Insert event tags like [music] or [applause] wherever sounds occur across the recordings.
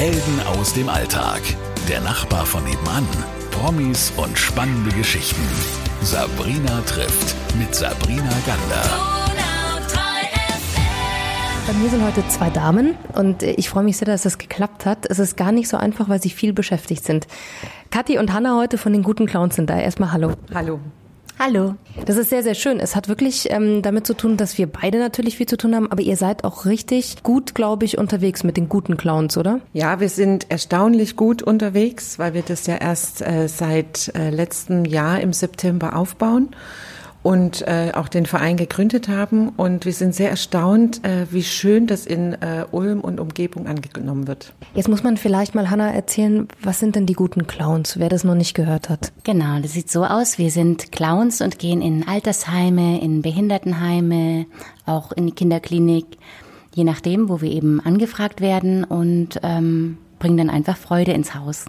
Helden aus dem Alltag. Der Nachbar von nebenan. Promis und spannende Geschichten. Sabrina trifft mit Sabrina Gander. Bei mir sind heute zwei Damen und ich freue mich sehr, dass das geklappt hat. Es ist gar nicht so einfach, weil sie viel beschäftigt sind. Kathi und Hanna heute von den guten Clowns sind da. Erstmal Hallo. Hallo. Hallo. Das ist sehr, sehr schön. Es hat wirklich ähm, damit zu tun, dass wir beide natürlich viel zu tun haben, aber ihr seid auch richtig gut, glaube ich, unterwegs mit den guten Clowns, oder? Ja, wir sind erstaunlich gut unterwegs, weil wir das ja erst äh, seit äh, letztem Jahr im September aufbauen und äh, auch den Verein gegründet haben. Und wir sind sehr erstaunt, äh, wie schön das in äh, Ulm und Umgebung angenommen wird. Jetzt muss man vielleicht mal Hanna erzählen, was sind denn die guten Clowns, wer das noch nicht gehört hat? Genau, das sieht so aus. Wir sind Clowns und gehen in Altersheime, in Behindertenheime, auch in die Kinderklinik, je nachdem, wo wir eben angefragt werden und ähm, bringen dann einfach Freude ins Haus.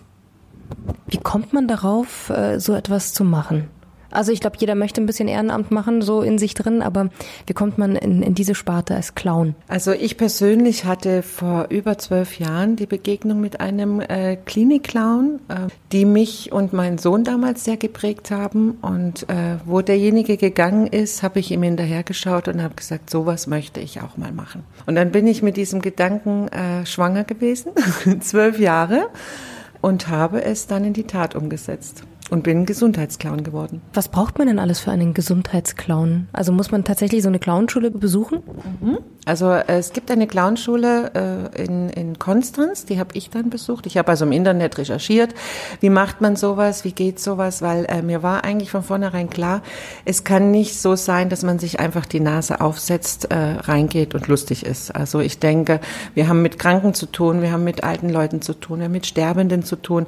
Wie kommt man darauf, äh, so etwas zu machen? Also ich glaube, jeder möchte ein bisschen Ehrenamt machen, so in sich drin, aber wie kommt man in, in diese Sparte als Clown? Also ich persönlich hatte vor über zwölf Jahren die Begegnung mit einem äh, Klinikclown, äh, die mich und meinen Sohn damals sehr geprägt haben. Und äh, wo derjenige gegangen ist, habe ich ihm hinterhergeschaut und habe gesagt, sowas möchte ich auch mal machen. Und dann bin ich mit diesem Gedanken äh, schwanger gewesen, [laughs] zwölf Jahre, und habe es dann in die Tat umgesetzt und bin Gesundheitsclown geworden. Was braucht man denn alles für einen Gesundheitsclown? Also muss man tatsächlich so eine Clownschule besuchen? Mhm. Also äh, es gibt eine Clownschule äh, in, in Konstanz, die habe ich dann besucht. Ich habe also im Internet recherchiert, wie macht man sowas, wie geht sowas, weil äh, mir war eigentlich von vornherein klar, es kann nicht so sein, dass man sich einfach die Nase aufsetzt, äh, reingeht und lustig ist. Also ich denke, wir haben mit Kranken zu tun, wir haben mit alten Leuten zu tun, wir haben mit Sterbenden zu tun.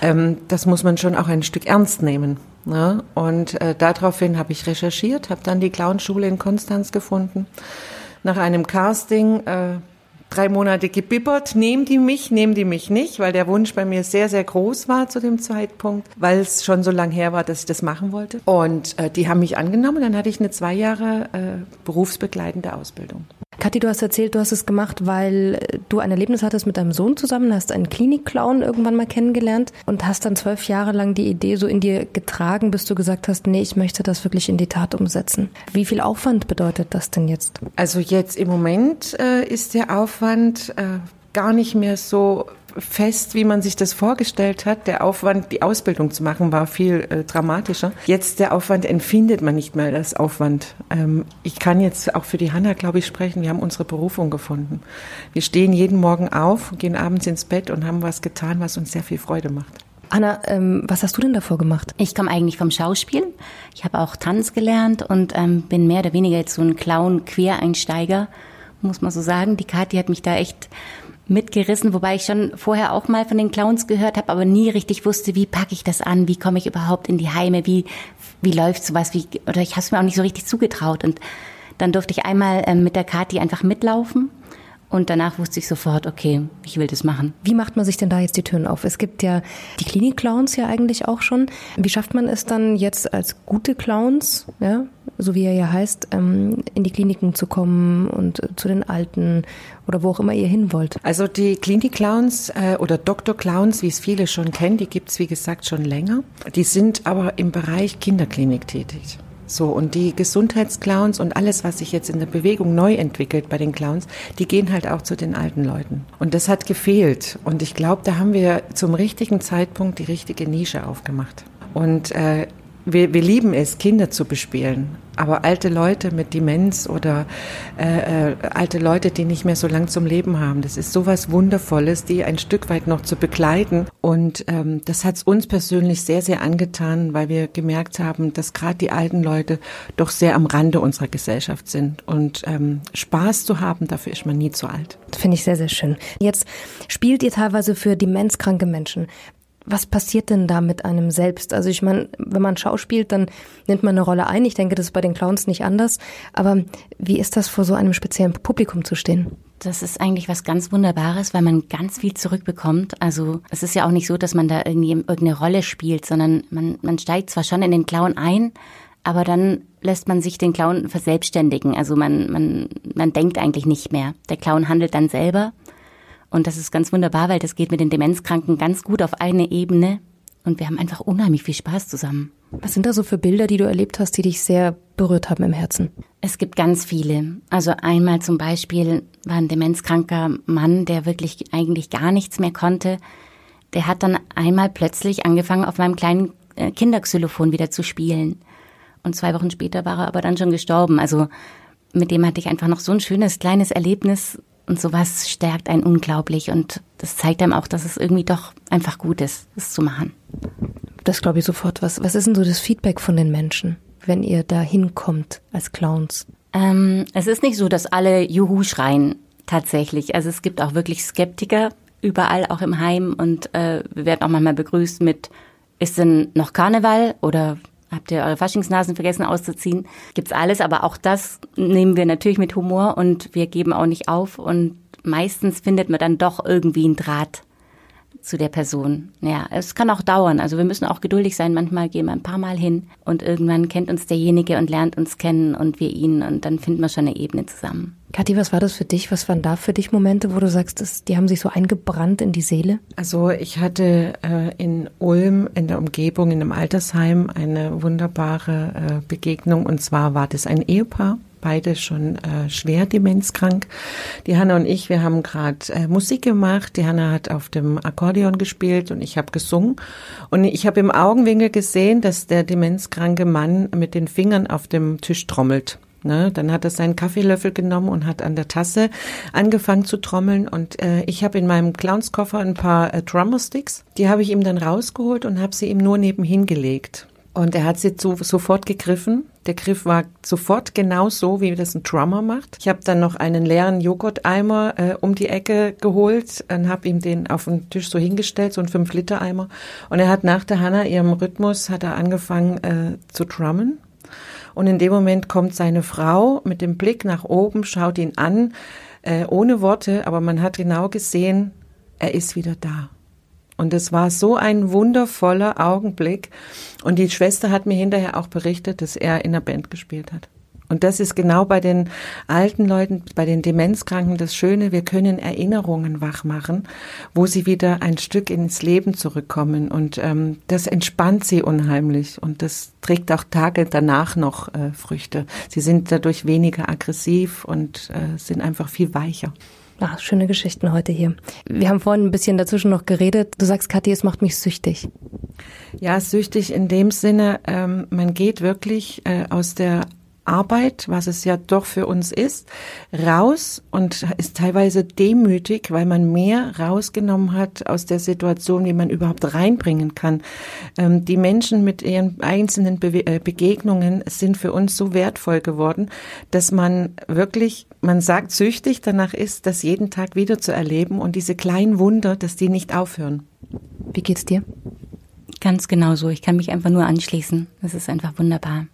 Ähm, das muss man schon auch ein Stück ernst nehmen. Ne? Und äh, daraufhin habe ich recherchiert, habe dann die Clownschule in Konstanz gefunden. Nach einem Casting äh, drei Monate gebibbert, nehmen die mich, nehmen die mich nicht, weil der Wunsch bei mir sehr, sehr groß war zu dem Zeitpunkt, weil es schon so lang her war, dass ich das machen wollte. Und äh, die haben mich angenommen, dann hatte ich eine zwei Jahre äh, berufsbegleitende Ausbildung. Kathi, du hast erzählt, du hast es gemacht, weil du ein Erlebnis hattest mit deinem Sohn zusammen, hast einen Klinikclown irgendwann mal kennengelernt und hast dann zwölf Jahre lang die Idee so in dir getragen, bis du gesagt hast, nee, ich möchte das wirklich in die Tat umsetzen. Wie viel Aufwand bedeutet das denn jetzt? Also jetzt im Moment äh, ist der Aufwand äh, gar nicht mehr so fest, wie man sich das vorgestellt hat. Der Aufwand, die Ausbildung zu machen, war viel äh, dramatischer. Jetzt der Aufwand empfindet man nicht mehr als Aufwand. Ähm, ich kann jetzt auch für die Hanna, glaube ich, sprechen. Wir haben unsere Berufung gefunden. Wir stehen jeden Morgen auf, gehen abends ins Bett und haben was getan, was uns sehr viel Freude macht. Anna, ähm, was hast du denn davor gemacht? Ich komme eigentlich vom Schauspiel. Ich habe auch Tanz gelernt und ähm, bin mehr oder weniger jetzt so ein Clown-Quereinsteiger, muss man so sagen. Die Kathi hat mich da echt mitgerissen, wobei ich schon vorher auch mal von den Clowns gehört habe, aber nie richtig wusste, wie packe ich das an, wie komme ich überhaupt in die Heime, wie wie läuft sowas, wie oder ich habe es mir auch nicht so richtig zugetraut. Und dann durfte ich einmal ähm, mit der Kati einfach mitlaufen und danach wusste ich sofort, okay, ich will das machen. Wie macht man sich denn da jetzt die Türen auf? Es gibt ja die Klinik-Clowns ja eigentlich auch schon. Wie schafft man es dann jetzt als gute Clowns, ja, so wie er ja heißt, ähm, in die Kliniken zu kommen und zu den Alten oder wo auch immer ihr hin wollt? Also die Klinik-Clowns äh, oder Doktor-Clowns, wie es viele schon kennen, die gibt's wie gesagt schon länger. Die sind aber im Bereich Kinderklinik tätig. So, und die Gesundheitsclowns und alles, was sich jetzt in der Bewegung neu entwickelt bei den Clowns, die gehen halt auch zu den alten Leuten. Und das hat gefehlt. Und ich glaube, da haben wir zum richtigen Zeitpunkt die richtige Nische aufgemacht. Und äh, wir, wir lieben es, Kinder zu bespielen. Aber alte Leute mit Demenz oder äh, äh, alte Leute, die nicht mehr so lang zum Leben haben, das ist sowas Wundervolles, die ein Stück weit noch zu begleiten. Und ähm, das hat uns persönlich sehr, sehr angetan, weil wir gemerkt haben, dass gerade die alten Leute doch sehr am Rande unserer Gesellschaft sind. Und ähm, Spaß zu haben, dafür ist man nie zu alt. Finde ich sehr, sehr schön. Jetzt spielt ihr teilweise für demenzkranke Menschen. Was passiert denn da mit einem selbst? Also ich meine, wenn man schauspielt, dann nimmt man eine Rolle ein. Ich denke, das ist bei den Clowns nicht anders. Aber wie ist das, vor so einem speziellen Publikum zu stehen? Das ist eigentlich was ganz Wunderbares, weil man ganz viel zurückbekommt. Also es ist ja auch nicht so, dass man da irgendwie irgendeine Rolle spielt, sondern man, man steigt zwar schon in den Clown ein, aber dann lässt man sich den Clown verselbstständigen. Also man, man, man denkt eigentlich nicht mehr. Der Clown handelt dann selber Und das ist ganz wunderbar, weil das geht mit den Demenzkranken ganz gut auf eine Ebene. Und wir haben einfach unheimlich viel Spaß zusammen. Was sind da so für Bilder, die du erlebt hast, die dich sehr berührt haben im Herzen? Es gibt ganz viele. Also einmal zum Beispiel war ein demenzkranker Mann, der wirklich eigentlich gar nichts mehr konnte. Der hat dann einmal plötzlich angefangen, auf meinem kleinen äh, Kinderxylophon wieder zu spielen. Und zwei Wochen später war er aber dann schon gestorben. Also mit dem hatte ich einfach noch so ein schönes kleines Erlebnis und sowas stärkt einen unglaublich und das zeigt einem auch, dass es irgendwie doch einfach gut ist, es zu machen. Das glaube ich sofort. Was, was ist denn so das Feedback von den Menschen, wenn ihr da hinkommt als Clowns? Ähm, es ist nicht so, dass alle Juhu schreien, tatsächlich. Also es gibt auch wirklich Skeptiker überall, auch im Heim und äh, wir werden auch manchmal begrüßt mit, ist denn noch Karneval oder habt ihr eure Faschingsnasen vergessen auszuziehen? Gibt's alles, aber auch das nehmen wir natürlich mit Humor und wir geben auch nicht auf und meistens findet man dann doch irgendwie einen Draht zu der Person. Ja, es kann auch dauern. Also wir müssen auch geduldig sein. Manchmal gehen wir ein paar Mal hin und irgendwann kennt uns derjenige und lernt uns kennen und wir ihn und dann finden wir schon eine Ebene zusammen. Kathi, was war das für dich? Was waren da für dich Momente, wo du sagst, das, die haben sich so eingebrannt in die Seele? Also ich hatte äh, in Ulm in der Umgebung in einem Altersheim eine wunderbare äh, Begegnung und zwar war das ein Ehepaar beide schon äh, schwer demenzkrank. Die Hanna und ich, wir haben gerade äh, Musik gemacht. Die Hanna hat auf dem Akkordeon gespielt und ich habe gesungen. Und ich habe im Augenwinkel gesehen, dass der demenzkranke Mann mit den Fingern auf dem Tisch trommelt. Ne, dann hat er seinen Kaffeelöffel genommen und hat an der Tasse angefangen zu trommeln. Und äh, ich habe in meinem Clownskoffer ein paar äh, Drummersticks. Die habe ich ihm dann rausgeholt und habe sie ihm nur nebenhin gelegt. Und er hat sie zu, sofort gegriffen. Der Griff war sofort genau so, wie das ein Drummer macht. Ich habe dann noch einen leeren Joghurteimer äh, um die Ecke geholt und habe ihm den auf den Tisch so hingestellt, so ein 5-Liter-Eimer. Und er hat nach der Hanna ihrem Rhythmus hat er angefangen äh, zu drummen. Und in dem Moment kommt seine Frau mit dem Blick nach oben, schaut ihn an, äh, ohne Worte, aber man hat genau gesehen, er ist wieder da. Und es war so ein wundervoller Augenblick. Und die Schwester hat mir hinterher auch berichtet, dass er in der Band gespielt hat. Und das ist genau bei den alten Leuten, bei den Demenzkranken das Schöne, wir können Erinnerungen wach machen, wo sie wieder ein Stück ins Leben zurückkommen. Und ähm, das entspannt sie unheimlich und das trägt auch Tage danach noch äh, Früchte. Sie sind dadurch weniger aggressiv und äh, sind einfach viel weicher. Ach, schöne Geschichten heute hier. Wir haben vorhin ein bisschen dazwischen noch geredet. Du sagst, Kathi, es macht mich süchtig. Ja, süchtig in dem Sinne, ähm, man geht wirklich äh, aus der Arbeit, was es ja doch für uns ist, raus und ist teilweise demütig, weil man mehr rausgenommen hat aus der Situation, wie man überhaupt reinbringen kann. Ähm, die Menschen mit ihren einzelnen Be äh, Begegnungen sind für uns so wertvoll geworden, dass man wirklich, man sagt süchtig danach ist, das jeden Tag wieder zu erleben und diese kleinen Wunder, dass die nicht aufhören. Wie geht's dir? Ganz genau so. Ich kann mich einfach nur anschließen. Das ist einfach wunderbar.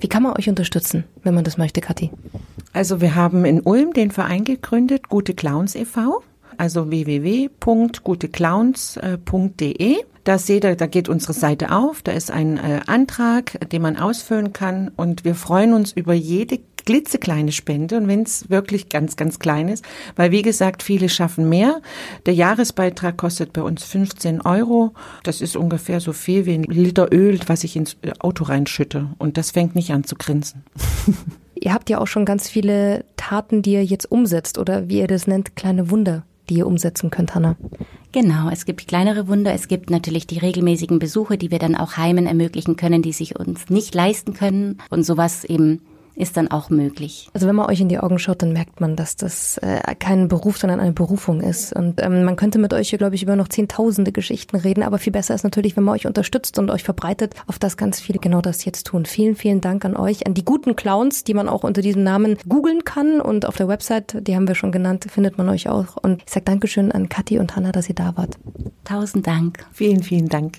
Wie kann man euch unterstützen, wenn man das möchte, Kathi? Also wir haben in Ulm den Verein gegründet, Gute Clowns e.V., also www.guteclowns.de. Da seht ihr, da geht unsere Seite auf, da ist ein äh, Antrag, den man ausfüllen kann und wir freuen uns über jede klitzekleine Spende und wenn es wirklich ganz, ganz klein ist, weil wie gesagt, viele schaffen mehr. Der Jahresbeitrag kostet bei uns 15 Euro. Das ist ungefähr so viel wie ein Liter Öl, was ich ins Auto reinschütte und das fängt nicht an zu grinsen. [laughs] Ihr habt ja auch schon ganz viele Taten, die ihr jetzt umsetzt oder wie ihr das nennt, kleine Wunder, die ihr umsetzen könnt, Hanna. Genau, es gibt kleinere Wunder, es gibt natürlich die regelmäßigen Besuche, die wir dann auch Heimen ermöglichen können, die sich uns nicht leisten können und sowas eben ist dann auch möglich. Also wenn man euch in die Augen schaut, dann merkt man, dass das äh, kein Beruf, sondern eine Berufung ist. Und ähm, man könnte mit euch hier, glaube ich, über noch zehntausende Geschichten reden, aber viel besser ist natürlich, wenn man euch unterstützt und euch verbreitet, auf das ganz viele genau das jetzt tun. Vielen, vielen Dank an euch, an die guten Clowns, die man auch unter diesem Namen googeln kann und auf der Website, die haben wir schon genannt, findet man euch auch. Und ich sage Dankeschön an Kathi und Hanna, dass ihr da wart. Tausend Dank. Vielen, vielen Dank.